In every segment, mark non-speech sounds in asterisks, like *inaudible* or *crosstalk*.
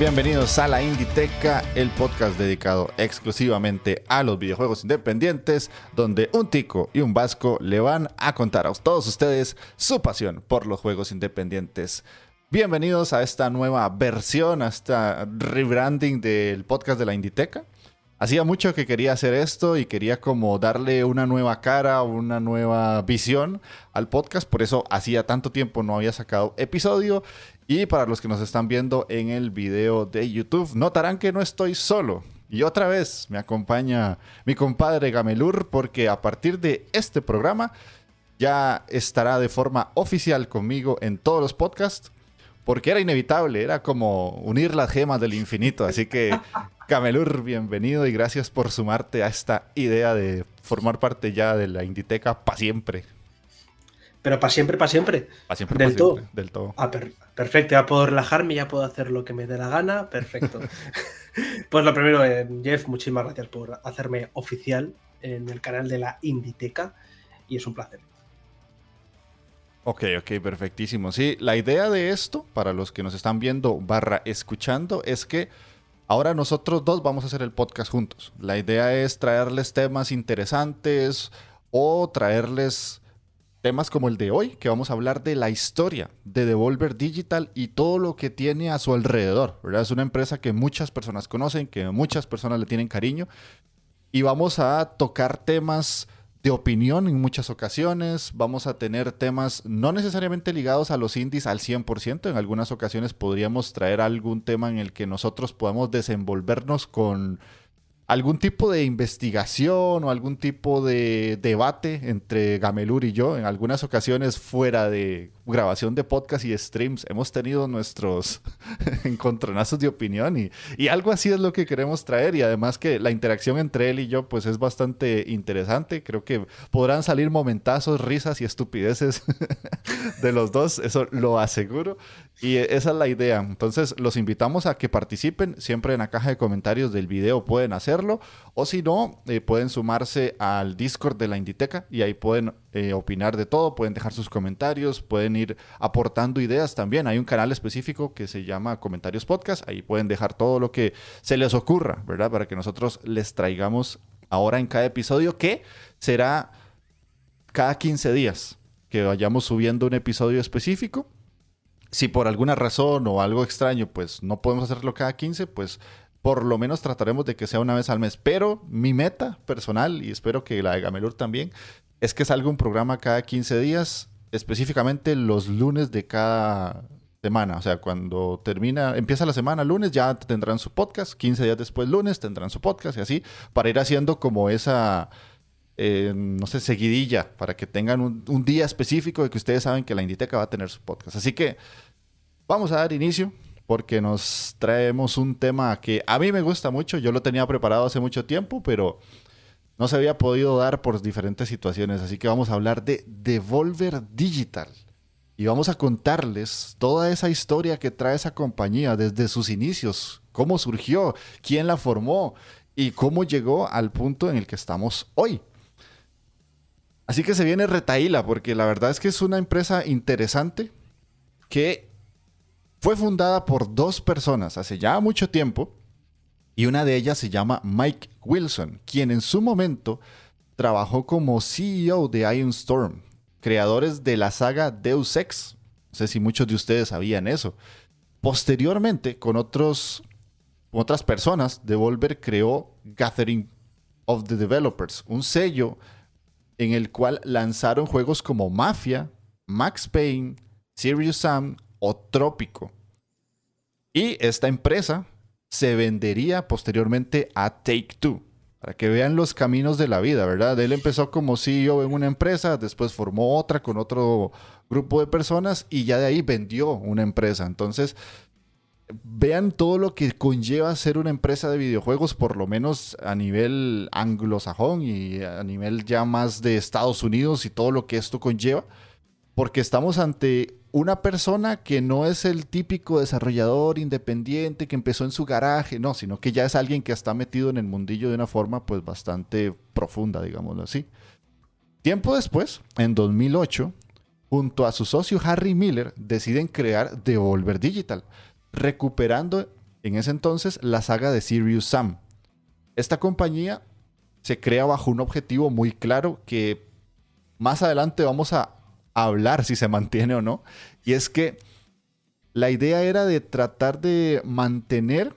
Bienvenidos a la Inditeca, el podcast dedicado exclusivamente a los videojuegos independientes, donde un tico y un vasco le van a contar a todos ustedes su pasión por los juegos independientes. Bienvenidos a esta nueva versión, a esta rebranding del podcast de la Inditeca. Hacía mucho que quería hacer esto y quería como darle una nueva cara, una nueva visión al podcast, por eso hacía tanto tiempo no había sacado episodio y para los que nos están viendo en el video de YouTube, notarán que no estoy solo. Y otra vez me acompaña mi compadre Gamelur porque a partir de este programa ya estará de forma oficial conmigo en todos los podcasts porque era inevitable, era como unir las gemas del infinito. Así que, Gamelur, bienvenido y gracias por sumarte a esta idea de formar parte ya de la Inditeca para siempre. Pero para siempre, para siempre. Para siempre, del todo. del todo. Ah, perfecto, ya puedo relajarme, ya puedo hacer lo que me dé la gana. Perfecto. *laughs* pues lo primero, eh, Jeff, muchísimas gracias por hacerme oficial en el canal de la Inditeca y es un placer. Ok, ok, perfectísimo. Sí, la idea de esto, para los que nos están viendo barra escuchando, es que ahora nosotros dos vamos a hacer el podcast juntos. La idea es traerles temas interesantes o traerles Temas como el de hoy, que vamos a hablar de la historia de Devolver Digital y todo lo que tiene a su alrededor. Es una empresa que muchas personas conocen, que muchas personas le tienen cariño. Y vamos a tocar temas de opinión en muchas ocasiones. Vamos a tener temas no necesariamente ligados a los indies al 100%. En algunas ocasiones podríamos traer algún tema en el que nosotros podamos desenvolvernos con algún tipo de investigación o algún tipo de debate entre Gamelur y yo. En algunas ocasiones fuera de grabación de podcast y streams hemos tenido nuestros *laughs* encontronazos de opinión y, y, algo así es lo que queremos traer y además que la interacción entre él y yo pues es bastante interesante. Creo que podrán salir momentazos, risas y estupideces *laughs* de los dos, eso lo aseguro. Y esa es la idea. Entonces, los invitamos a que participen. Siempre en la caja de comentarios del video pueden hacerlo. O si no, eh, pueden sumarse al Discord de la Inditeca y ahí pueden eh, opinar de todo. Pueden dejar sus comentarios. Pueden ir aportando ideas también. Hay un canal específico que se llama Comentarios Podcast. Ahí pueden dejar todo lo que se les ocurra, ¿verdad? Para que nosotros les traigamos ahora en cada episodio que será cada 15 días que vayamos subiendo un episodio específico si por alguna razón o algo extraño, pues no podemos hacerlo cada 15, pues por lo menos trataremos de que sea una vez al mes. Pero mi meta personal, y espero que la de Gamelur también, es que salga un programa cada 15 días, específicamente los lunes de cada semana. O sea, cuando termina, empieza la semana lunes, ya tendrán su podcast, 15 días después lunes tendrán su podcast y así, para ir haciendo como esa... Eh, no sé, seguidilla, para que tengan un, un, día específico de que ustedes saben que la Inditeca va a tener su podcast. Así que Vamos a dar inicio porque nos traemos un tema que a mí me gusta mucho. Yo lo tenía preparado hace mucho tiempo, pero no se había podido dar por diferentes situaciones. Así que vamos a hablar de Devolver Digital. Y vamos a contarles toda esa historia que trae esa compañía desde sus inicios, cómo surgió, quién la formó y cómo llegó al punto en el que estamos hoy. Así que se viene retaíla, porque la verdad es que es una empresa interesante que fue fundada por dos personas hace ya mucho tiempo y una de ellas se llama Mike Wilson, quien en su momento trabajó como CEO de Iron Storm, creadores de la saga Deus Ex. No sé si muchos de ustedes sabían eso. Posteriormente, con, otros, con otras personas, Devolver creó Gathering of the Developers, un sello en el cual lanzaron juegos como Mafia, Max Payne, Serious Sam o Trópico. Y esta empresa se vendería posteriormente a Take Two. Para que vean los caminos de la vida, ¿verdad? Él empezó como CEO en una empresa, después formó otra con otro grupo de personas y ya de ahí vendió una empresa. Entonces, vean todo lo que conlleva ser una empresa de videojuegos, por lo menos a nivel anglosajón y a nivel ya más de Estados Unidos y todo lo que esto conlleva, porque estamos ante una persona que no es el típico desarrollador independiente que empezó en su garaje, no, sino que ya es alguien que está metido en el mundillo de una forma pues bastante profunda, digámoslo así. Tiempo después, en 2008, junto a su socio Harry Miller, deciden crear Devolver Digital, recuperando en ese entonces la saga de Sirius Sam. Esta compañía se crea bajo un objetivo muy claro que más adelante vamos a hablar si se mantiene o no. Y es que la idea era de tratar de mantener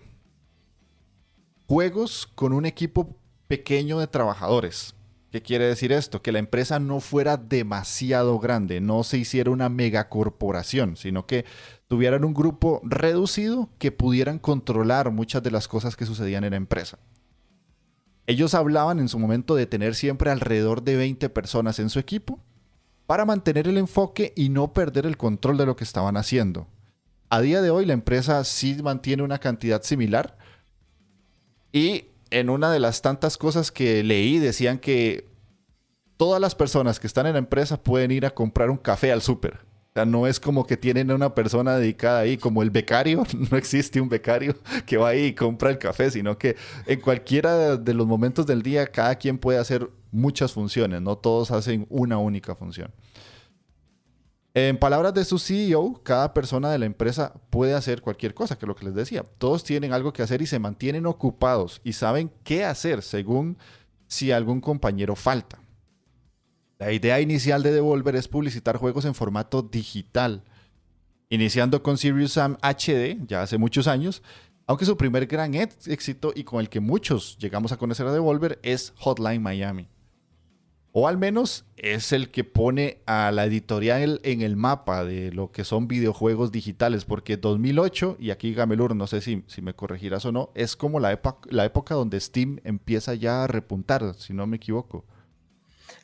juegos con un equipo pequeño de trabajadores. ¿Qué quiere decir esto? Que la empresa no fuera demasiado grande, no se hiciera una megacorporación, sino que tuvieran un grupo reducido que pudieran controlar muchas de las cosas que sucedían en la empresa. Ellos hablaban en su momento de tener siempre alrededor de 20 personas en su equipo para mantener el enfoque y no perder el control de lo que estaban haciendo. A día de hoy la empresa sí mantiene una cantidad similar y en una de las tantas cosas que leí decían que todas las personas que están en la empresa pueden ir a comprar un café al súper. O sea, no es como que tienen una persona dedicada ahí, como el becario, *laughs* no existe un becario que va ahí y compra el café, sino que en cualquiera de los momentos del día cada quien puede hacer muchas funciones, no todos hacen una única función. En palabras de su CEO, cada persona de la empresa puede hacer cualquier cosa, que es lo que les decía. Todos tienen algo que hacer y se mantienen ocupados y saben qué hacer según si algún compañero falta. La idea inicial de Devolver es publicitar juegos en formato digital, iniciando con Serious Sam HD ya hace muchos años, aunque su primer gran éxito y con el que muchos llegamos a conocer a Devolver es Hotline Miami. O al menos es el que pone a la editorial en el mapa de lo que son videojuegos digitales, porque 2008, y aquí Gamelur, no sé si, si me corregirás o no, es como la, la época donde Steam empieza ya a repuntar, si no me equivoco.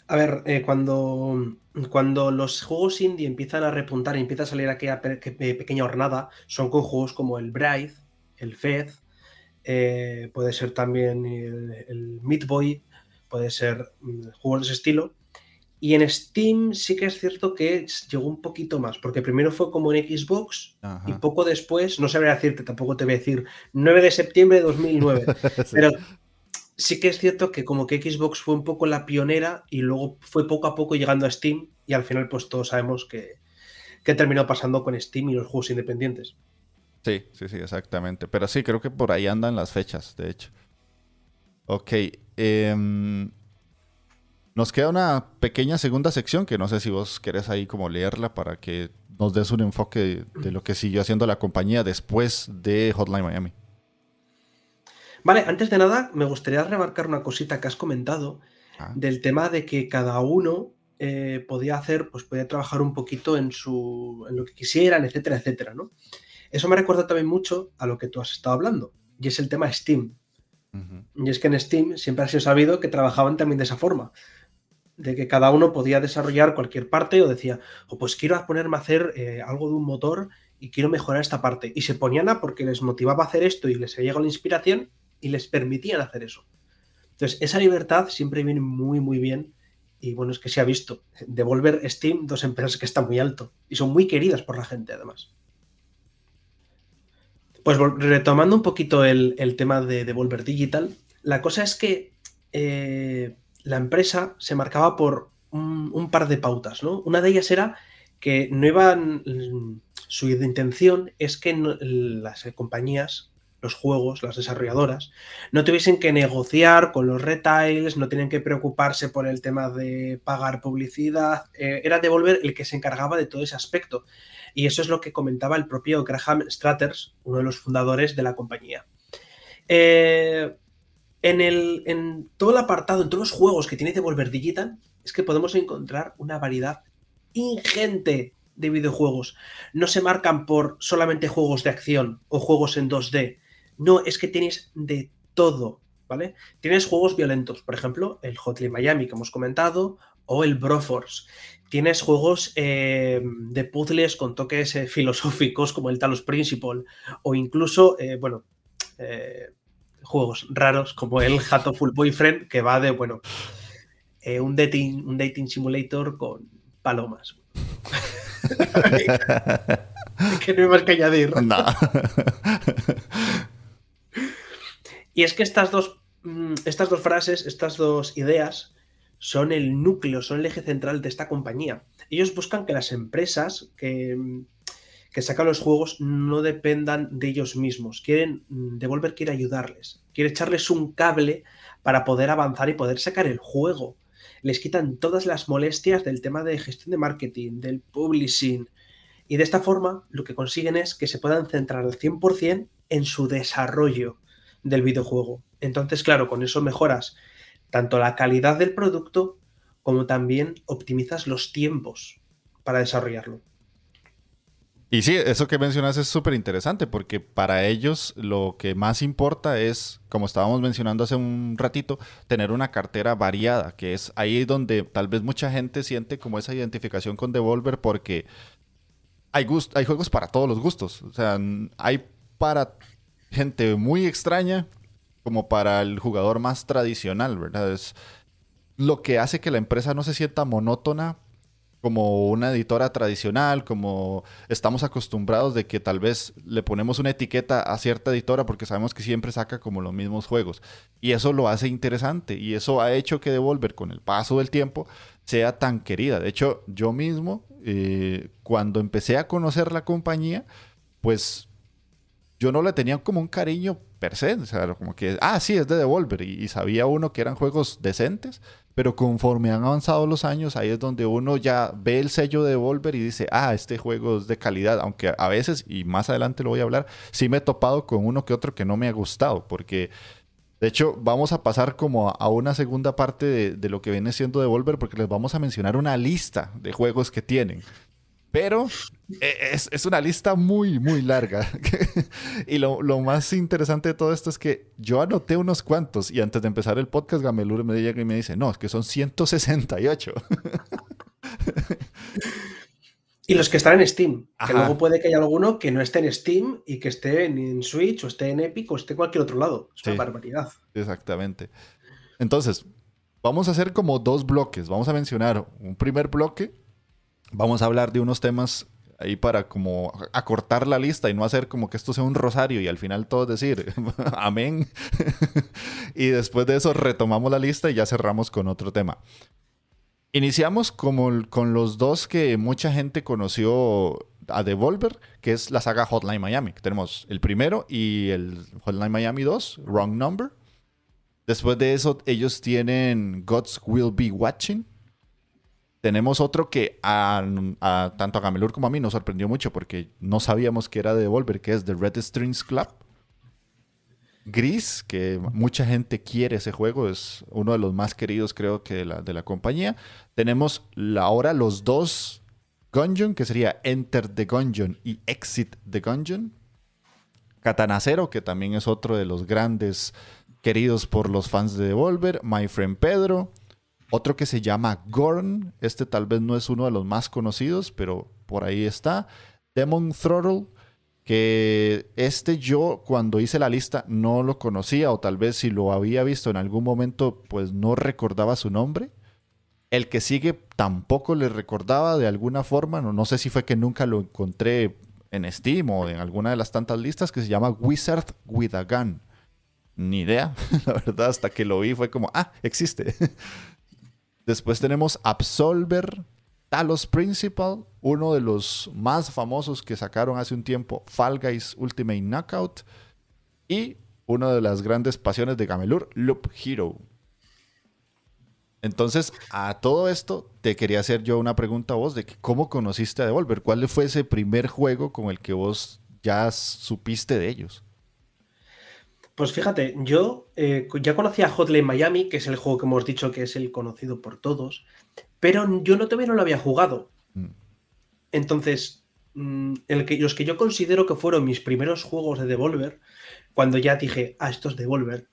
A ver, eh, cuando, cuando los juegos indie empiezan a repuntar y empieza a salir aquella pequeña hornada, son con juegos como el Bride, el Fed, eh, puede ser también el, el Meat Boy, puede ser mm, juegos de ese estilo. Y en Steam sí que es cierto que llegó un poquito más, porque primero fue como en Xbox y poco después, no sabría decirte, tampoco te voy a decir 9 de septiembre de 2009, *laughs* pero sí que es cierto que como que Xbox fue un poco la pionera y luego fue poco a poco llegando a Steam y al final pues todos sabemos que, que terminó pasando con Steam y los juegos independientes. Sí, sí, sí, exactamente. Pero sí, creo que por ahí andan las fechas, de hecho. Ok. Em, nos queda una pequeña segunda sección que no sé si vos querés ahí como leerla para que nos des un enfoque de, lo que siguió haciendo la compañía después de Hotline Miami. Vale, antes de nada, me gustaría remarcar una cosita que has comentado ah. del tema de que cada uno eh, podía hacer, pues podía trabajar un poquito en, su, en lo que quisieran, etcétera, etcétera, ¿no? Eso me recuerda también mucho a lo que tú has estado hablando, y es el tema Steam. Y es que en Steam siempre ha sido sabido que trabajaban también de esa forma, de que cada uno podía desarrollar cualquier parte o decía, o oh, pues quiero ponerme a hacer eh, algo de un motor y quiero mejorar esta parte. Y se ponían a porque les motivaba a hacer esto y les había llegado la inspiración y les permitían hacer eso. Entonces, esa libertad siempre viene muy, muy bien. Y bueno, es que se ha visto. Devolver Steam, dos empresas que están muy alto y son muy queridas por la gente, además. Pues retomando un poquito el, tema de Devolver Digital, la cosa es que eh, la empresa se marcaba por un, par de pautas, ¿no? Una de ellas era que no iban. Su intención es que las compañías, los juegos, las desarrolladoras, no tuviesen que negociar con los retails, no tienen que preocuparse por el tema de pagar publicidad. Eh, era Devolver el que se encargaba de todo ese aspecto. Y eso es lo que comentaba el propio Graham Stratters, uno de los fundadores de la compañía. Eh, en, el, en todo el apartado, en todos los juegos que tiene Devolver Digital, es que podemos encontrar una variedad ingente de videojuegos. No se marcan por solamente juegos de acción o juegos en 2D. No, es que tienes de todo, ¿vale? Tienes juegos violentos, por ejemplo, el Hotline Miami que hemos comentado, o el Broforce. Tienes juegos eh, de puzzles con toques eh, filosóficos como el Talos Principle, o incluso, eh, bueno, juegos raros como el Hatoful Boyfriend, que va de, bueno, un, dating, un dating simulator con palomas. *laughs* *laughs* que no hay más que añadir. *laughs* y es que estas dos, mm, estas dos frases, estas dos ideas, son el núcleo, son el eje central de esta compañía. Ellos buscan que las empresas que, que sacan los juegos no dependan de ellos mismos. Quieren, mm, Devolver quiere ayudarles, quiere echarles un cable para poder avanzar y poder sacar el juego. Les quitan todas las molestias del tema de gestión de marketing, del publishing. Y de esta forma lo que consiguen es que se puedan centrar al 100% en su desarrollo del videojuego. Entonces, claro, con eso mejoras tanto la calidad del producto como también optimizas los tiempos para desarrollarlo. Y sí, eso que mencionas es súper interesante porque para ellos lo que más importa es, como estábamos mencionando hace un ratito, tener una cartera variada, que es ahí donde tal vez mucha gente siente como esa identificación con Devolver porque hay, hay juegos para todos los gustos. O sea, hay para gente muy extraña como para el jugador más tradicional, ¿verdad? Es lo que hace que la empresa no se sienta monótona como una editora tradicional, como estamos acostumbrados de que tal vez le ponemos una etiqueta a cierta editora porque sabemos que siempre saca como los mismos juegos. Y eso lo hace interesante y eso ha hecho que Devolver con el paso del tiempo sea tan querida. De hecho, yo mismo, eh, cuando empecé a conocer la compañía, pues yo no le tenía como un cariño per se, o sea, como que, ah, sí, es de Devolver, y, sabía uno que eran juegos decentes, pero conforme han avanzado los años, ahí es donde uno ya ve el sello de Devolver y dice, ah, este juego es de calidad, aunque a veces, y más adelante lo voy a hablar, sí me he topado con uno que otro que no me ha gustado, porque... De hecho, vamos a pasar como a una segunda parte de, de, lo que viene siendo Devolver porque les vamos a mencionar una lista de juegos que tienen. Pero e, es, una lista muy, muy larga. *laughs* y lo, más interesante de todo esto es que yo anoté unos cuantos y antes de empezar el podcast, Gamelur me llega y me dice, no, es que son 168. y los que están en Steam. Que luego puede que haya alguno que no esté en Steam y que esté en Switch o esté en Epic o esté en cualquier otro lado. Es una barbaridad. Exactamente. Entonces, vamos a hacer como dos bloques. Vamos a mencionar un primer bloque vamos a hablar de unos temas ahí para como acortar la lista y no hacer como que esto sea un rosario y al final todo decir *laughs* amén. *laughs* y después de eso retomamos la lista y ya cerramos con otro tema. Iniciamos como con los dos que mucha gente conoció a Devolver, que es la saga Hotline Miami. Tenemos el primero y el Hotline Miami 2, Wrong Number. Después de eso, ellos tienen Gods Will Be Watching, tenemos otro que a, tanto a Gamelur como a mí nos sorprendió mucho porque no sabíamos que era de Devolver, que es The Red Strings Club. Gris, que mucha gente quiere ese juego, es uno de los más queridos creo que de la, la compañía. Tenemos ahora los dos Gungeon, que sería Enter the Gungeon y Exit the Gungeon. Catanacero, que también es otro de los grandes queridos por los fans de Devolver. My Friend Pedro. Otro que se llama Gorn. Este tal vez no es uno de los más conocidos, pero por ahí está. Demon Throttle. Que este yo cuando hice la lista no lo conocía o tal vez si lo había visto en algún momento pues no recordaba su nombre. El que sigue tampoco le recordaba de alguna forma, no, no sé si fue que nunca lo encontré en Steam o en alguna de las tantas listas que se llama Wizard with a Gun. Ni idea, *laughs* la verdad, hasta que lo vi fue como, ah, existe. *laughs* Después tenemos Absolver, Talos Principal, uno de los más famosos que sacaron hace un tiempo, Fall Guys Ultimate Knockout, y una de las grandes pasiones de Gamelur, Loop Hero. Entonces, a todo esto, te quería hacer yo una pregunta a vos de cómo conociste a Devolver. ¿Cuál fue ese primer juego con el que vos ya supiste de ellos? Pues fíjate, yo eh, ya conocía Hotline Miami, que es el juego que hemos dicho que es el conocido por todos, pero yo no todavía no lo había jugado. Mm. Entonces, mm, el que, los que yo considero que fueron mis primeros juegos de Devolver, cuando ya dije, ah, esto es Devolver,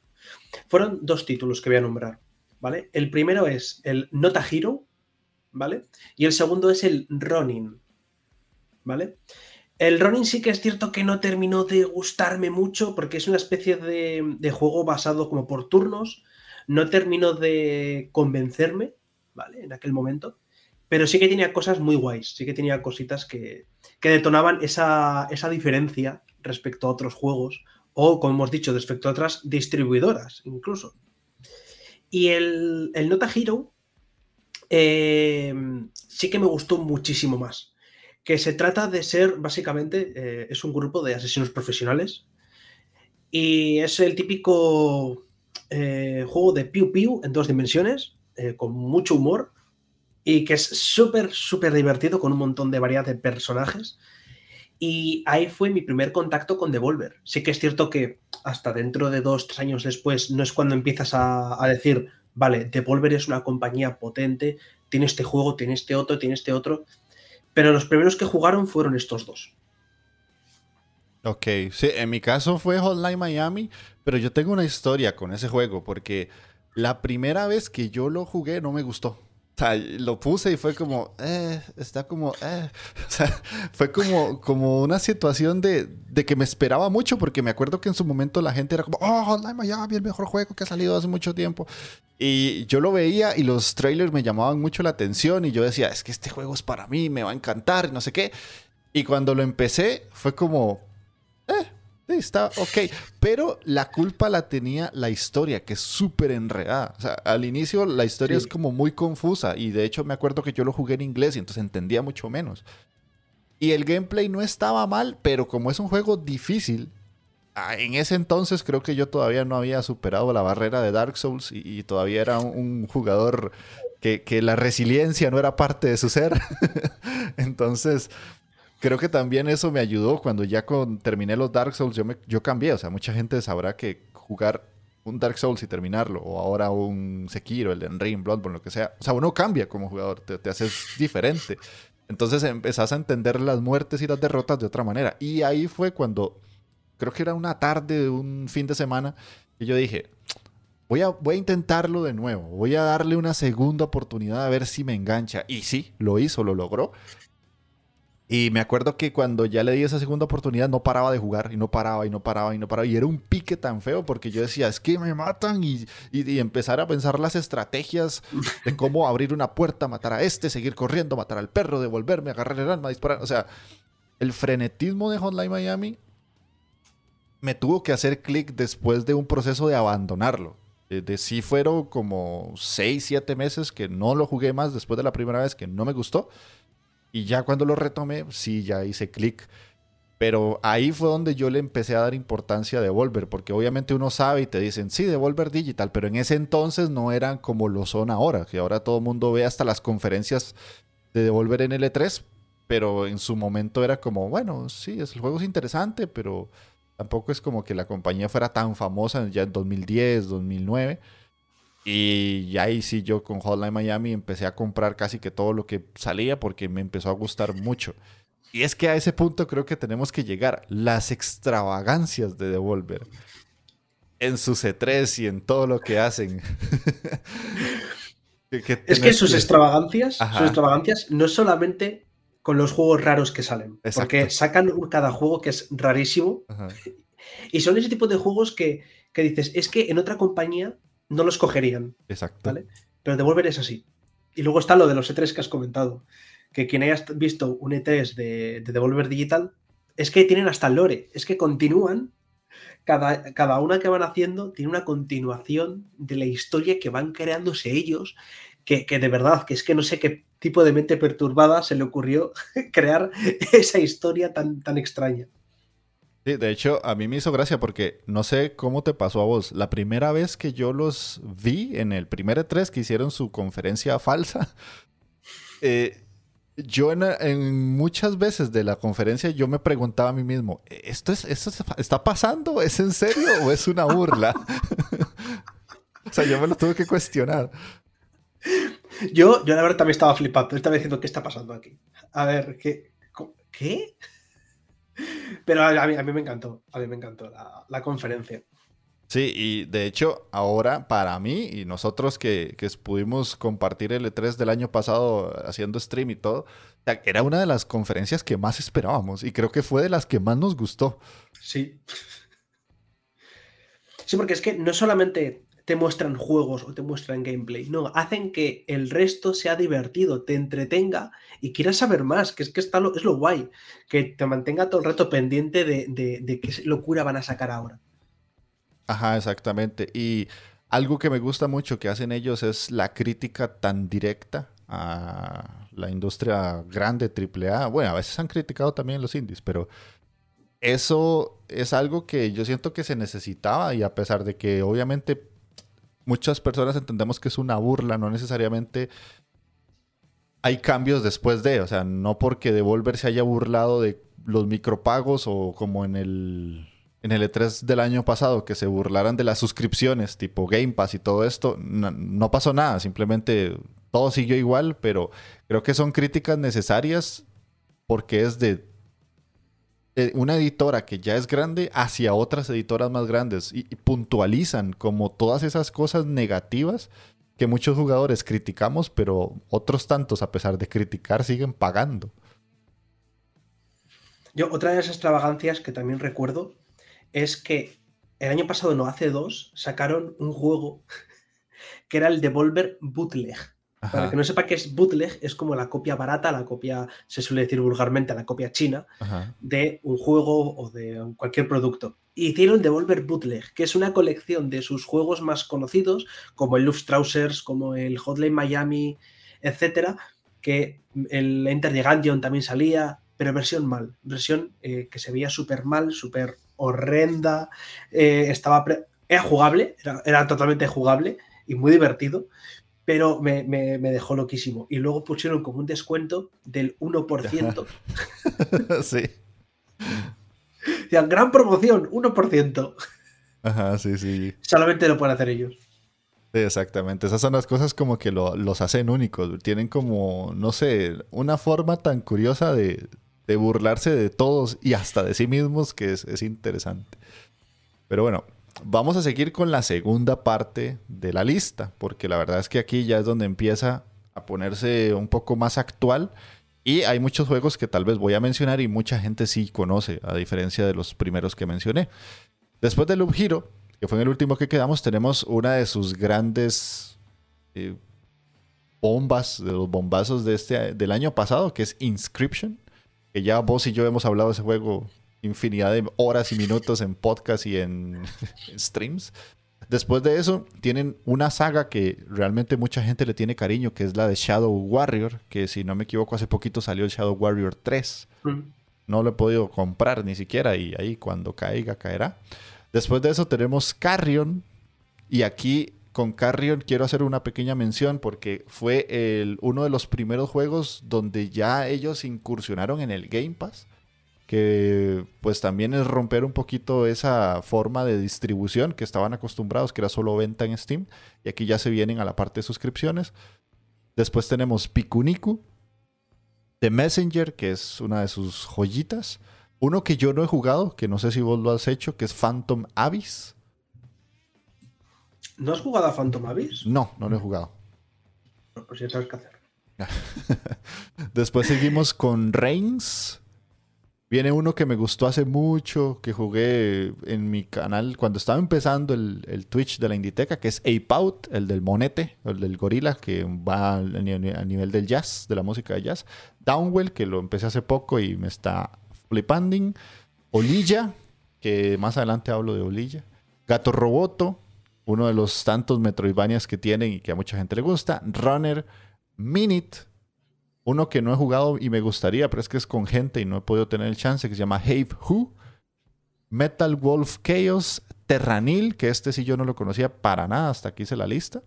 fueron dos títulos que voy a nombrar. ¿vale? El primero es el Nota Hero, ¿vale? Y el segundo es el Ronin, ¿vale? El Ronin sí que es cierto que no terminó de gustarme mucho porque es una especie de, juego basado como por turnos. No terminó de convencerme, ¿vale? En aquel momento. Pero sí que tenía cosas muy guays, sí que tenía cositas que, detonaban esa, esa diferencia respecto a otros juegos o, como hemos dicho, respecto a otras distribuidoras incluso. Y el, Nota Hero eh, sí que me gustó muchísimo más. Que se trata de ser, básicamente, eh, es un grupo de asesinos profesionales. Y es el típico eh, juego de Piu Piu en dos dimensiones, con mucho humor. Y que es súper, súper divertido, con un montón de variedad de personajes. Y ahí fue mi primer contacto con Devolver. Sí que es cierto que hasta dentro de dos, tres años después no es cuando empiezas a, decir, vale, Devolver es una compañía potente, tiene este juego, tiene este otro, tiene este otro. Pero los primeros que jugaron fueron estos dos. Ok, sí, en mi caso fue Hotline Miami, pero yo tengo una historia con ese juego porque la primera vez que yo lo jugué no me gustó lo puse y fue como, eh, está como, eh. O sea, fue como, como una situación de, que me esperaba mucho, porque me acuerdo que en su momento la gente era como, oh, Online Miami, el mejor juego que ha salido hace mucho tiempo. Y yo lo veía y los trailers me llamaban mucho la atención y yo decía, es que este juego es para mí, me va a encantar, no sé qué. Y cuando lo empecé, fue como, está ok. Pero la culpa la tenía la historia, que es súper enredada. O sea, al inicio la historia es como muy confusa. Y de hecho me acuerdo que yo lo jugué en inglés y entonces entendía mucho menos. Y el gameplay no estaba mal, pero como es un juego difícil, ah, en ese entonces creo que yo todavía no había superado la barrera de Dark Souls y, todavía era un, jugador que, que, la resiliencia no era parte de su ser. *laughs* entonces creo que también eso me ayudó cuando ya terminé los Dark Souls, yo, me, yo cambié. O sea, mucha gente sabrá que jugar un Dark Souls y terminarlo, o ahora un Sekiro, el de Ring, Bloodborne, lo que sea. O sea, uno cambia como jugador, te, te haces diferente. Entonces empezás a entender las muertes y las derrotas de otra manera. Y ahí fue cuando, creo que era una tarde, un fin de semana, y yo dije, voy a, voy a intentarlo de nuevo, voy a darle una segunda oportunidad a ver si me engancha. Y sí, lo hizo, lo logró. Y me acuerdo que cuando ya le di esa segunda oportunidad no paraba de jugar y no paraba y no paraba y no paraba. Y era un pique tan feo porque yo decía, es que me matan y, y, empezar a pensar las estrategias de cómo abrir una puerta, matar a este, seguir corriendo, matar al perro, devolverme, agarrar el arma, disparar. O sea, el frenetismo de Hotline Miami me tuvo que hacer clic después de un proceso de abandonarlo. De, de sí fueron como 6, 7 meses que no lo jugué más después de la primera vez que no me gustó. Y ya cuando lo retomé, sí, ya hice clic. Pero ahí fue donde yo le empecé a dar importancia a Devolver, porque obviamente uno sabe y te dicen, sí, Devolver Digital, pero en ese entonces no eran como lo son ahora, que ahora todo el mundo ve hasta las conferencias de Devolver en L3, pero en su momento era como, bueno, sí, el juego es interesante, pero tampoco es como que la compañía fuera tan famosa ya en 2010, 2009. Y ahí sí yo con Hotline Miami empecé a comprar casi que todo lo que salía porque me empezó a gustar mucho. Y es que a ese punto creo que tenemos que llegar. Las extravagancias de Devolver en su C3 y en todo lo que hacen. *laughs* es que sus extravagancias, sus extravagancias no es solamente con los juegos raros que salen, porque sacan cada juego que es rarísimo. *laughs* Y son ese tipo de juegos que, que dices, es que en otra compañía no los cogerían. Exacto. ¿vale? Pero Devolver es así. Y luego está lo de los E3 que has comentado. Que quien haya visto un E3 de, Devolver Digital, es que tienen hasta el lore. Es que continúan. Cada, cada una que van haciendo tiene una continuación de la historia que van creándose ellos. Que, que, de verdad, que es que no sé qué tipo de mente perturbada se le ocurrió *laughs* crear esa historia tan, tan extraña. Sí, de hecho, a mí me hizo gracia porque no sé cómo te pasó a vos. La primera vez que yo los vi en el primer E3 que hicieron su conferencia falsa, *laughs* eh, yo en, muchas veces de la conferencia yo me preguntaba a mí mismo, ¿esto, es, esto está pasando? ¿Es en serio o es una burla? *laughs* o sea, yo me lo tuve que cuestionar. Yo, yo la verdad también estaba flipando. Estaba diciendo, ¿qué está pasando aquí? A ver, ¿qué? ¿Qué? Pero a mí, a mí me encantó, a mí me encantó la, conferencia. Sí, y de hecho, ahora para mí y nosotros que, pudimos compartir el E3 del año pasado haciendo stream y todo, era una de las conferencias que más esperábamos y creo que fue de las que más nos gustó. Sí. Sí, porque es que no solamente te muestran juegos o te muestran gameplay. No, hacen que el resto sea divertido, te entretenga y quieras saber más, que es que está lo, es lo guay, que te mantenga todo el rato pendiente de, de, qué locura van a sacar ahora. Ajá, exactamente. Y algo que me gusta mucho que hacen ellos es la crítica tan directa a la industria grande, AAA. Bueno, a veces han criticado también los indies, pero eso es algo que yo siento que se necesitaba y a pesar de que obviamente muchas personas entendemos que es una burla, no necesariamente hay cambios después de, o sea, no porque Devolver se haya burlado de los micropagos o como en el en el E3 del año pasado que se burlaran de las suscripciones tipo Game Pass y todo esto, no, pasó nada, simplemente todo siguió igual, pero creo que son críticas necesarias porque es de una editora que ya es grande hacia otras editoras más grandes y, puntualizan como todas esas cosas negativas que muchos jugadores criticamos, pero otros tantos, a pesar de criticar, siguen pagando. Yo, otra de esas extravagancias que también recuerdo es que el año pasado, no hace dos, sacaron un juego *laughs* que era el Devolver Bootleg. Para que no sepa qué es bootleg, es como la copia barata, la copia, se suele decir vulgarmente, la copia china de un juego o de cualquier producto. Hicieron Devolver Bootleg, que es una colección de sus juegos más conocidos, como el Luftrausers, como el Hotline Miami, etcétera, que el Enter the Gungeon también salía, pero versión mal, versión eh, que se veía súper mal, súper horrenda, eh, estaba era jugable, era, era totalmente jugable y muy divertido, pero me, dejó loquísimo. Y luego pusieron como un descuento del 1%. *laughs* sí. Decían, gran promoción, 1%. Ajá, sí, sí. Solamente lo pueden hacer ellos. Sí, exactamente. Esas son las cosas como que los hacen únicos. Tienen como, no sé, una forma tan curiosa de, burlarse de todos y hasta de sí mismos que es, es interesante. Pero bueno, vamos a seguir con la segunda parte de la lista, porque la verdad es que aquí ya es donde empieza a ponerse un poco más actual. Y hay muchos juegos que tal vez voy a mencionar y mucha gente sí conoce, a diferencia de los primeros que mencioné. Después de Loop Hero, que fue en el último que quedamos, tenemos una de sus grandes eh, bombas, de los bombazos de este, del año pasado, que es Inscription. Que ya vos y yo hemos hablado de ese juego infinidad de horas y minutos en podcast y en, *laughs* streams. Después de eso, tienen una saga que realmente mucha gente le tiene cariño, que es la de Shadow Warrior, que si no me equivoco, hace poquito salió el Shadow Warrior 3. Mm. No lo he podido comprar ni siquiera y ahí cuando caiga, caerá. Después de eso tenemos Carrion. Y aquí con Carrion quiero hacer una pequeña mención porque fue el, uno de los primeros juegos donde ya ellos incursionaron en el Game Pass que pues también es romper un poquito esa forma de distribución que estaban acostumbrados, que era solo venta en Steam, y aquí ya se vienen a la parte de suscripciones. Después tenemos Pikuniku, The Messenger, que es una de sus joyitas. Uno que yo no he jugado, que no sé si vos lo has hecho, que es Phantom Abyss. ¿No has jugado a Phantom Abyss? No, no lo he jugado. Pues ya sabes qué hacer. *laughs* Después seguimos con Reigns, Viene uno que me gustó hace mucho, que jugué en mi canal cuando estaba empezando el, Twitch de la Inditeca, que es Ape Out, el del monete, el del gorila, que va a nivel del jazz, de la música de jazz. Downwell, que lo empecé hace poco y me está flipando. Olilla, que más adelante hablo de Olilla. Gato Roboto, uno de los tantos Metroidvanias que tienen y que a mucha gente le gusta. Runner, Minute, uno que no he jugado y me gustaría, pero es que es con gente y no he podido tener el chance, que se llama Have Who. Metal Wolf Chaos, Terranil, que este sí yo no lo conocía para nada, hasta aquí hice la lista.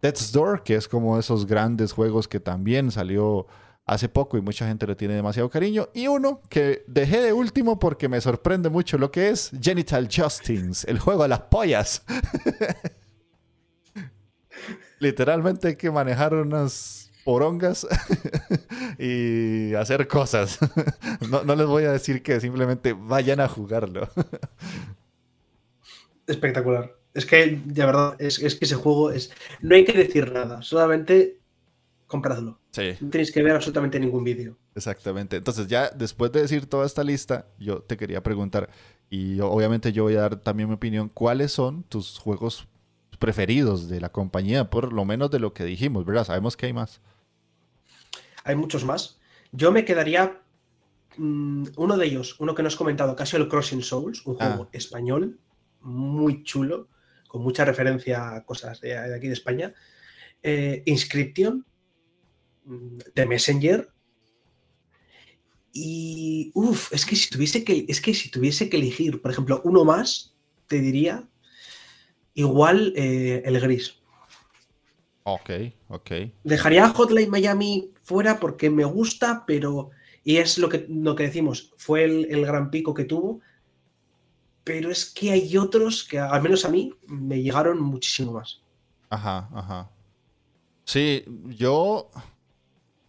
Death's Door, que es como esos grandes juegos que también salió hace poco y mucha gente le tiene demasiado cariño. Y uno que dejé de último porque me sorprende mucho lo que es Genital Justins, el juego de las pollas. *laughs* Literalmente hay que manejar unas porongas *laughs* y hacer cosas. *laughs* no, no les voy a decir que simplemente vayan a jugarlo. *laughs* Espectacular. Es que, de verdad, es, es, que ese juego es. No hay que decir nada, solamente compradlo. Sí. No tenéis que ver absolutamente ningún vídeo. Exactamente. Entonces, ya después de decir toda esta lista, yo te quería preguntar, y obviamente yo voy a dar también mi opinión, ¿cuáles son tus juegos preferidos de la compañía? Por lo menos de lo que dijimos, ¿verdad? Sabemos que hay más. Hay muchos más. Yo me quedaría. Mmm, uno de ellos, uno que no has comentado, casi el Crossing Souls, un juego Ah. español muy chulo, con mucha referencia a cosas de, de aquí de España. Eh, Inscription, mm, The Messenger. Y uff, es que si tuviese que es que si tuviese que elegir, por ejemplo, uno más, te diría igual eh, el gris. Ok, ok. Dejaría Hotline Miami fuera porque me gusta, pero. Y es lo que, lo que decimos, fue el, el gran pico que tuvo. Pero es que hay otros que, al menos a mí, me llegaron muchísimo más. Ajá, ajá. Sí, yo.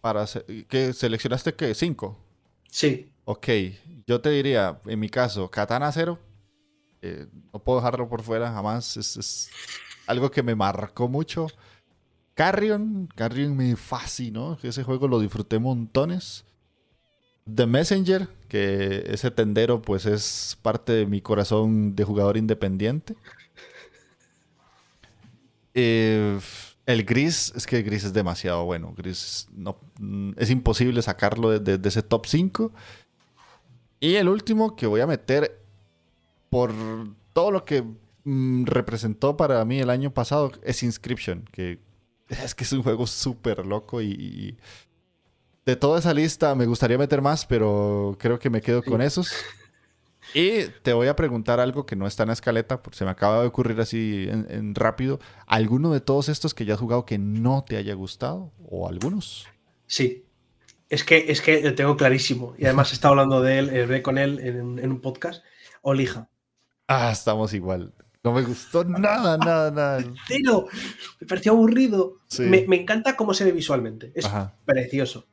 Para. se- ¿Qué seleccionaste qué? ¿Cinco? Sí, Ok, yo te diría, en mi caso, Katana Zero. eh, no puedo dejarlo por fuera jamás. Es, es algo que me marcó mucho. Carrion, Carrion me fascinó. Ese juego lo disfruté montones. The Messenger, que ese tendero pues es parte de mi corazón de jugador independiente. Eh, el gris, es que el gris es demasiado bueno. Gris no, es imposible sacarlo de ese top 5. Y el último que voy a meter por todo lo que mm, representó para mí el año pasado es Inscription, que *laughs* es que es un juego súper loco y, y de toda esa lista me gustaría meter más, pero creo que me quedo Sí. con esos. *laughs* Y te voy a preguntar algo que no está en la escaleta, porque se me acaba de ocurrir así en, en rápido. ¿Alguno de todos estos que ya has jugado que no te haya gustado? ¿O algunos? sí. Es que, es que lo tengo clarísimo. Y además he estado hablando de él, eh, hablé con él en, en un podcast. Olija. Ah, estamos igual. No me gustó nada, nada, nada. *laughs* Cero. Me pareció aburrido. Sí. Me, me encanta cómo se ve visualmente. Es Ajá. precioso.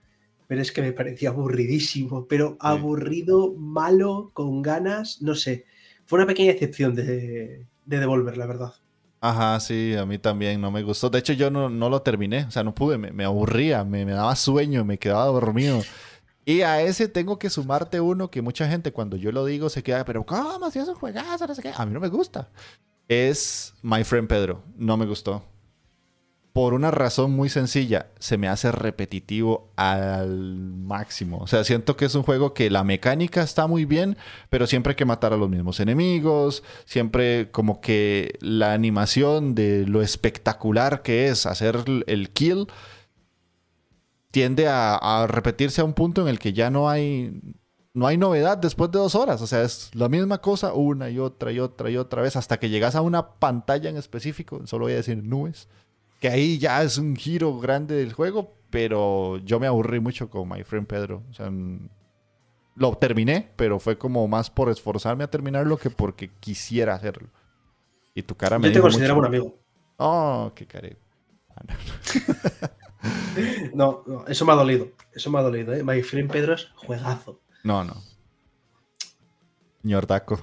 Pero es que me parecía aburridísimo, pero aburrido, malo, con ganas, no sé. Fue una pequeña excepción de, de Devolver, la verdad. Ajá, sí, a mí también no me gustó. De hecho, yo no, no lo terminé, o sea, no pude, me, me aburría, me, me daba sueño, me quedaba dormido. Y a ese tengo que sumarte uno que mucha gente cuando yo lo digo se queda, pero ¿cómo? Si es un juegazo, no sé qué. A mí no me gusta. Es My Friend Pedro, no me gustó. Por una razón muy sencilla, se me hace repetitivo al máximo. O sea, siento que es un juego que la mecánica está muy bien, pero siempre hay que matar a los mismos enemigos, siempre como que la animación de lo espectacular que es hacer el kill tiende a, a repetirse a un punto en el que ya no hay no hay novedad después de dos horas. O sea, es la misma cosa una y otra y otra y otra vez hasta que llegas a una pantalla en específico, solo voy a decir nubes, que ahí ya es un giro grande del juego, pero yo me aburrí mucho con My Friend Pedro. O sea, mm, lo terminé, pero fue como más por esforzarme a terminarlo que porque quisiera hacerlo. Y tu cara me Yo te considero un amigo. Oh, qué care. No, *laughs* no, eso me ha dolido. Eso me ha dolido, ¿eh? My Friend Pedro es juegazo. No, no. Ñordaco.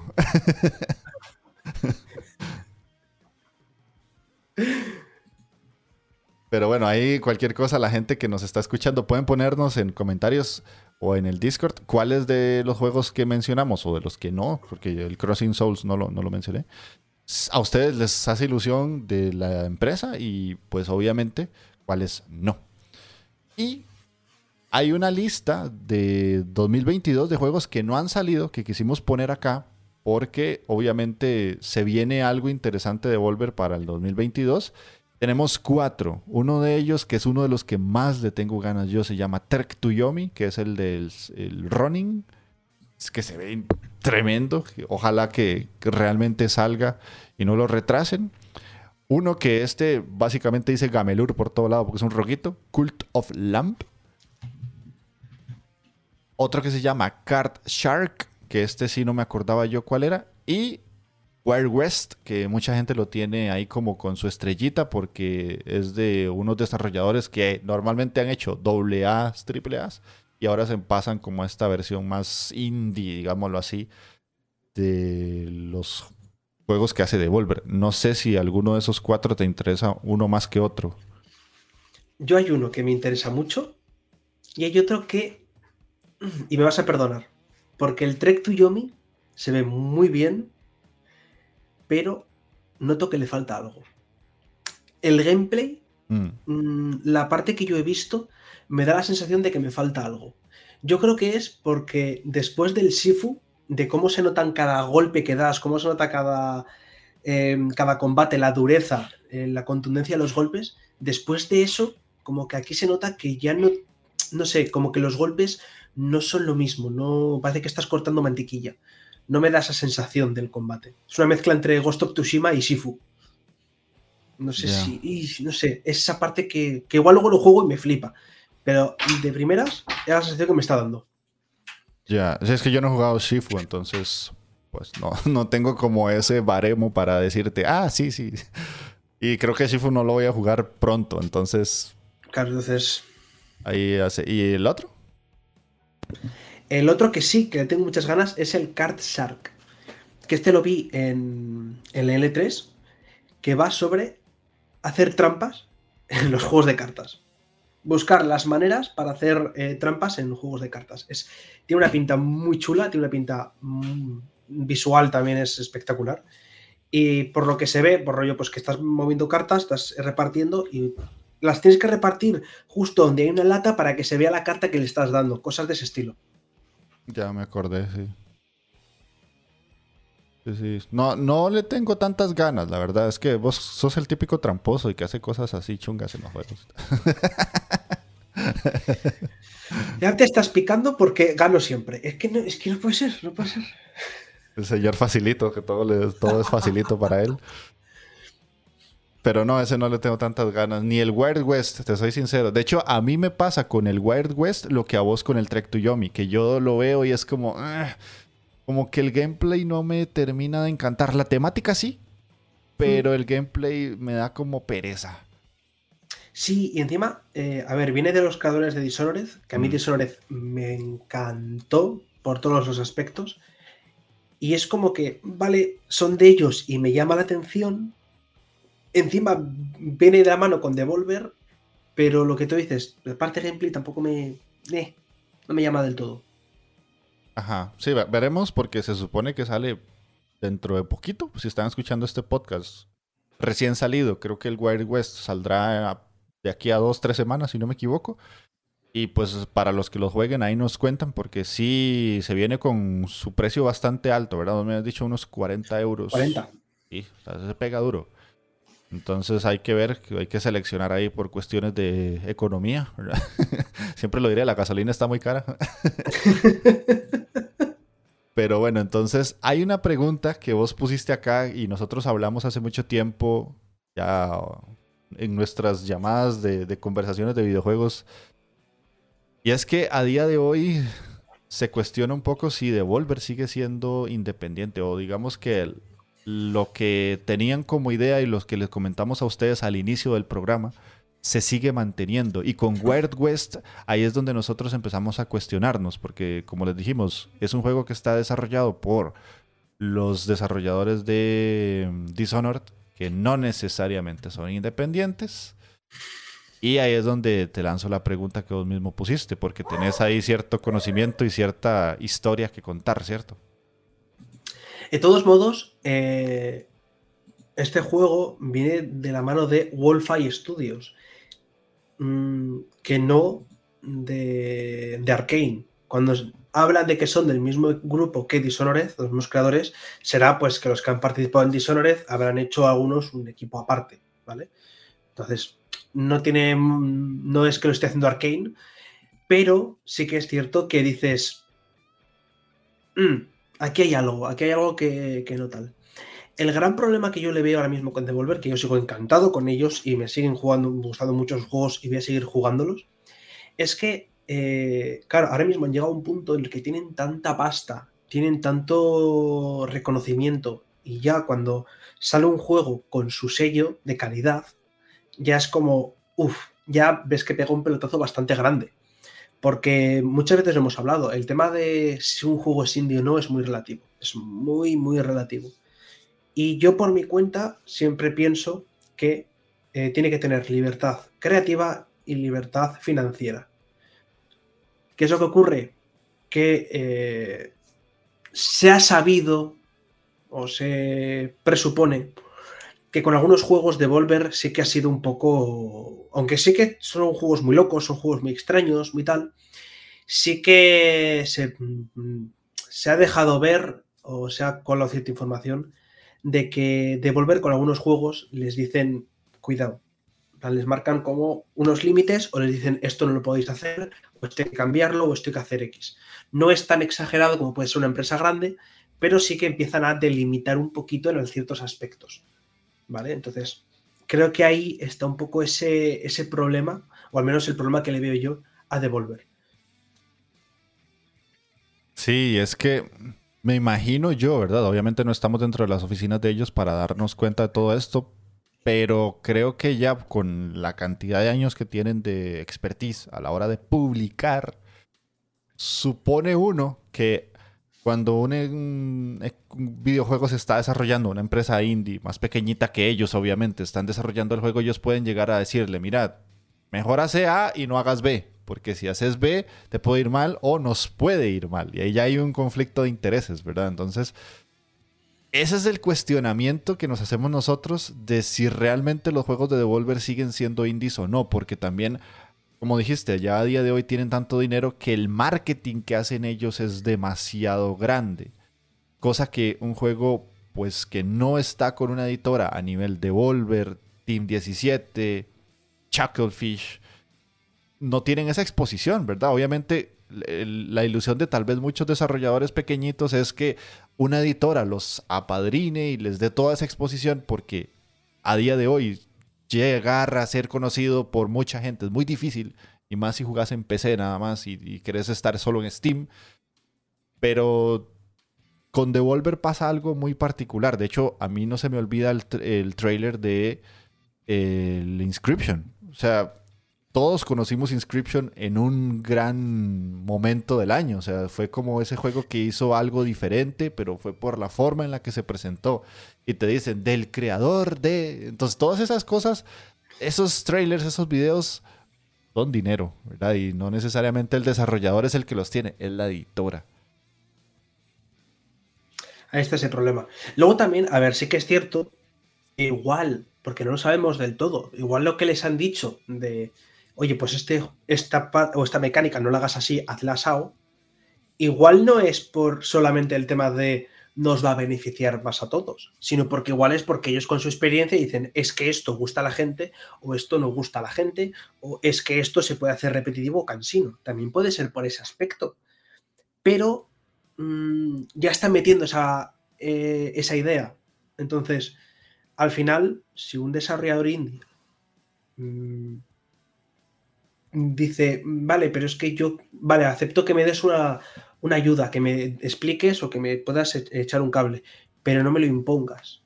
Pero bueno, ahí cualquier cosa, la gente que nos está escuchando pueden ponernos en comentarios o en el Discord cuáles de los juegos que mencionamos o de los que no, porque el Crossing Souls no lo, no lo mencioné. A ustedes les hace ilusión de la empresa y pues obviamente cuáles no. Y hay una lista de 2022 de juegos que no han salido que quisimos poner acá porque obviamente se viene algo interesante de Volver para el 2022. Tenemos cuatro. Uno de ellos, que es uno de los que más le tengo ganas yo, se llama Trek to Yomi, que es el del el running. Es que se ve tremendo. Ojalá que, realmente salga y no lo retrasen. Uno que este básicamente dice Gamelur por todo lado porque es un roguito. Cult of Lamp. Otro que se llama Card Shark, que este sí no me acordaba yo cuál era. Y Wild West, que mucha gente lo tiene ahí como con su estrellita porque es de unos desarrolladores que normalmente han hecho doble A, triple y ahora se pasan como a esta versión más indie, digámoslo así, de los juegos que hace Devolver. No sé si alguno de esos cuatro te interesa uno más que otro. Yo hay uno que me interesa mucho y hay otro que... Y me vas a perdonar, porque el Trek to Yomi se ve muy bien, pero noto que le falta algo. El gameplay, mm. Mm, la parte que yo he visto, me da la sensación de que me falta algo. Yo creo que es porque después del Shifu, de cómo se notan cada golpe que das, cómo se nota cada, em, cada combate, la dureza, eh, la contundencia de los golpes, después de eso, como que aquí se nota que ya no, no sé, como que los golpes no son lo mismo, no parece que estás cortando mantequilla. No me da esa sensación del combate. Es una mezcla entre Ghost of Tsushima y Shifu. No sé si, no sé, es esa parte que, que igual luego lo juego y me flipa. Pero de primeras, es la sensación que me está dando. Ya, es que yo no he jugado Shifu, entonces, pues no, *laughs* no tengo como ese baremo para decirte, ah, sí, sí. Y creo que Shifu no lo voy a jugar pronto, entonces. Claro, entonces. Ahí hace. ¿Y el otro? El otro que sí, que le tengo muchas ganas, es el Card Shark. Que este lo vi en, en el L3, que va sobre hacer trampas en los juegos de cartas buscar las maneras para hacer eh, trampas en juegos de cartas. Es, tiene una pinta muy chula, tiene una pinta mm, visual también es espectacular. Y por lo que se ve, por rollo, pues que estás moviendo cartas, estás repartiendo y las tienes que repartir justo donde hay una lata para que se vea la carta que le estás dando, cosas de ese estilo. Ya me acordé, sí. No, no le tengo tantas ganas, la verdad. Es que vos sos el típico tramposo y que hace cosas así chungas en los juegos. *laughs* ya te estás picando porque gano siempre. Es que no, es que no puede ser, no puede ser. El señor facilito, que todo, le, todo es facilito para él. Pero no, ese no le tengo tantas ganas. Ni el Wild West, te soy sincero. De hecho, a mí me pasa con el Wild West lo que a vos con el Trek to Yomi, que yo lo veo y es como... Ah, como que el gameplay no me termina de encantar. La temática sí, pero el gameplay me da como pereza. Sí, y encima, eh, a ver, viene de los creadores de Dishonored, que a mí mm. Dishonored me encantó por todos los aspectos. Y es como que, vale, son de ellos y me llama la atención. Encima viene de la mano con Devolver, pero lo que tú dices, la parte de gameplay tampoco me. Eh, no me llama del todo. Ajá, sí, veremos porque se supone que sale dentro de poquito. Si están escuchando este podcast recién salido, creo que el Wild West saldrá de aquí a dos, tres semanas, si no me equivoco. Y pues para los que lo jueguen ahí nos cuentan porque sí se viene con su precio bastante alto, ¿verdad? Me has dicho unos 40 euros. 40. Sí, se pega duro. Entonces hay que ver, hay que seleccionar ahí por cuestiones de economía. *laughs* Siempre lo diré, la gasolina está muy cara. *laughs* Pero bueno, entonces hay una pregunta que vos pusiste acá y nosotros hablamos hace mucho tiempo, ya en nuestras llamadas de, conversaciones de videojuegos. Y es que a día de hoy se cuestiona un poco si Devolver sigue siendo independiente o digamos que el, lo que tenían como idea y los que les comentamos a ustedes al inicio del programa se sigue manteniendo. Y con Wild West ahí es donde nosotros empezamos a cuestionarnos, porque como les dijimos, es un juego que está desarrollado por los desarrolladores de mm, Dishonored, que no necesariamente son independientes. Y ahí es donde te lanzo la pregunta que vos mismo pusiste, porque tenés ahí cierto conocimiento y cierta historia que contar, ¿cierto? De todos modos, eh, este juego viene de la mano de Wolfeye Studios, mm, que no de, de Arkane. Cuando hablan de que son del mismo grupo que Dishonored, los mismos creadores, será pues que los que han participado en Dishonored habrán hecho algunos un equipo aparte, ¿vale? Entonces, no tiene. No es que lo esté haciendo Arkane, pero sí que es cierto que dices. Mm, aquí hay algo, aquí hay algo que, que no tal. El gran problema que yo le veo ahora mismo con Devolver, que yo sigo encantado con ellos y me siguen jugando, gustando muchos juegos y voy a seguir jugándolos, es que, eh, claro, ahora mismo han llegado a un punto en el que tienen tanta pasta, tienen tanto reconocimiento y ya cuando sale un juego con su sello de calidad, ya es como, uff, ya ves que pega un pelotazo bastante grande. Porque muchas veces hemos hablado, el tema de si un juego es indie o no es muy relativo. Es muy, muy relativo. Y yo por mi cuenta siempre pienso que eh, tiene que tener libertad creativa y libertad financiera. ¿Qué es lo que ocurre? Que eh, se ha sabido o se presupone que con algunos juegos de Volver sí que ha sido un poco, aunque sí que son juegos muy locos, son juegos muy extraños, muy tal, sí que se, se ha dejado ver o se ha colado cierta información de que devolver con algunos juegos les dicen, cuidado, les marcan como unos límites o les dicen esto no lo podéis hacer, o esto hay que cambiarlo, o esto hay que hacer X. No es tan exagerado como puede ser una empresa grande, pero sí que empiezan a delimitar un poquito en ciertos aspectos. ¿Vale? Entonces, creo que ahí está un poco ese, ese problema, o al menos el problema que le veo yo a Devolver. Sí, es que me imagino yo, ¿verdad? Obviamente no estamos dentro de las oficinas de ellos para darnos cuenta de todo esto, pero creo que ya con la cantidad de años que tienen de expertise a la hora de publicar, supone uno que cuando un, videojuego se está desarrollando, una empresa indie más pequeñita que ellos, obviamente, están desarrollando el juego, ellos pueden llegar a decirle, mira, mejor hace A y no hagas B porque si haces B te puede ir mal o nos puede ir mal. Y ahí ya hay un conflicto de intereses, ¿verdad? Entonces, ese es el cuestionamiento que nos hacemos nosotros de si realmente los juegos de Devolver siguen siendo indies o no, porque también, como dijiste, ya a día de hoy tienen tanto dinero que el marketing que hacen ellos es demasiado grande. Cosa que un juego, pues que no está con una editora a nivel Devolver, Team 17, Chucklefish, no tienen esa exposición, ¿verdad? Obviamente la ilusión de tal vez muchos desarrolladores pequeñitos es que una editora los apadrine y les dé toda esa exposición porque a día de hoy llegar a ser conocido por mucha gente es muy difícil y más si jugás en PC nada más y, querés estar solo en Steam. Pero con Devolver pasa algo muy particular. De hecho, a mí no se me olvida el, el trailer de Inscription. O sea, todos conocimos Inscription en un gran momento del año. O sea, fue como ese juego que hizo algo diferente, pero fue por la forma en la que se presentó. Y te dicen, del creador de... Entonces, todas esas cosas, esos trailers, esos videos, son dinero, ¿verdad? Y no necesariamente el desarrollador es el que los tiene, es la editora. Ahí está ese problema. Luego también, a ver, sí que es cierto, igual, porque no lo sabemos del todo, igual lo que les han dicho de oye, pues este, esta, o esta mecánica no la hagas así, hazla asado, igual no es por solamente el tema de nos va a beneficiar más a todos, sino porque igual es porque ellos con su experiencia dicen es que esto gusta a la gente o esto no gusta a la gente o es que esto se puede hacer repetitivo o cansino. También puede ser por ese aspecto. Pero mm, ya están metiendo esa, eh, esa idea. Entonces, al final, si un desarrollador indie mm, dice, vale, pero es que yo, vale, acepto que me des una, ayuda, que me expliques o que me puedas e-, echar un cable, pero no me lo impongas.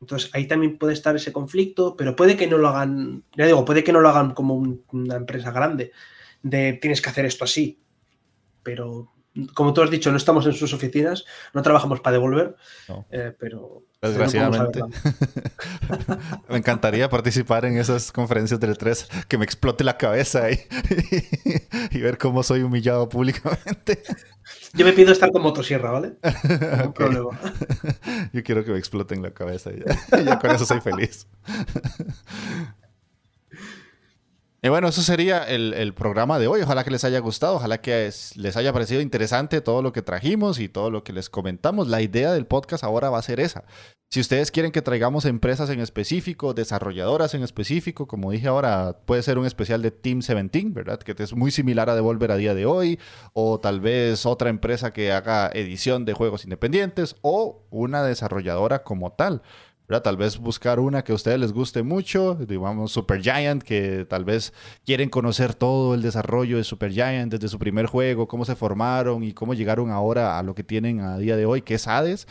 Entonces ahí también puede estar ese conflicto, pero puede que no lo hagan, ya digo, puede que no lo hagan como una empresa grande, de tienes que hacer esto así, pero como tú has dicho, no estamos en sus oficinas, no trabajamos para devolver, eh, pero... Desgraciadamente. *laughs* me encantaría participar en esas conferencias del 3, e que me explote la cabeza y, *laughs* y ver cómo soy humillado públicamente. Yo me pido estar con motosierra, ¿vale? *laughs* No problema. Yo quiero que me exploten la cabeza y ya con eso soy feliz. Y bueno, eso sería el, programa de hoy. Ojalá que les haya gustado, ojalá que les haya parecido interesante todo lo que trajimos y todo lo que les comentamos. La idea del podcast ahora va a ser esa. Si ustedes quieren que traigamos empresas en específico, desarrolladoras en específico, como dije ahora, puede ser un especial de Team 17, ¿verdad? Que es muy similar a Devolver a día de hoy, o tal vez otra empresa que haga edición de juegos independientes, o una desarrolladora como tal. Tal vez buscar una que a ustedes les guste mucho, digamos Super Giant, que tal vez quieren conocer todo el desarrollo de Super Giant desde su primer juego, cómo se formaron y cómo llegaron ahora a lo que tienen a día de hoy, que es Hades.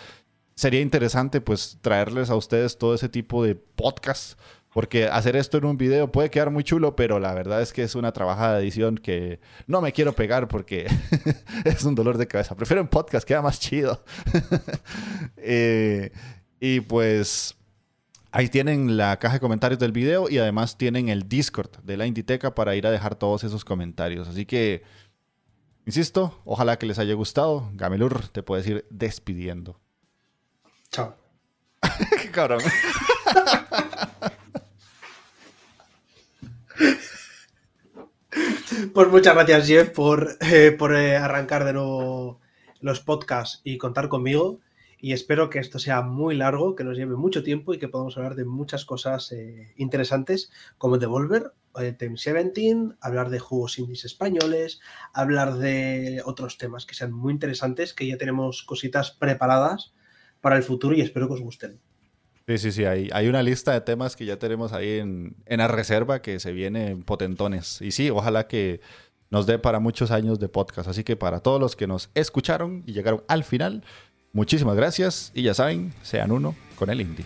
Sería interesante pues traerles a ustedes todo ese tipo de podcasts, porque hacer esto en un video puede quedar muy chulo, pero la verdad es que es una trabajada de edición que no me quiero pegar porque *laughs* es un dolor de cabeza. Prefiero en podcast, queda más chido. *laughs* eh, y pues ahí tienen la caja de comentarios del video y además tienen el Discord de la Inditeca para ir a dejar todos esos comentarios. Así que, insisto, ojalá que les haya gustado. Gamelur, te puedes ir despidiendo. Chao. *laughs* Qué cabrón. Pues muchas gracias, Jeff, por, eh, por eh, arrancar de nuevo los podcasts y contar conmigo y espero que esto sea muy largo, que nos lleve mucho tiempo y que podamos hablar de muchas cosas eh, interesantes como Devolver, eh, Team 17, hablar de juegos indies españoles, hablar de otros temas que sean muy interesantes, que ya tenemos cositas preparadas para el futuro y espero que os gusten. Sí, sí, sí, hay, hay una lista de temas que ya tenemos ahí en, en la reserva que se vienen potentones. Y sí, ojalá que nos dé para muchos años de podcast. Así que para todos los que nos escucharon y llegaron al final, Muchísimas gracias y ya saben, sean uno con el indie.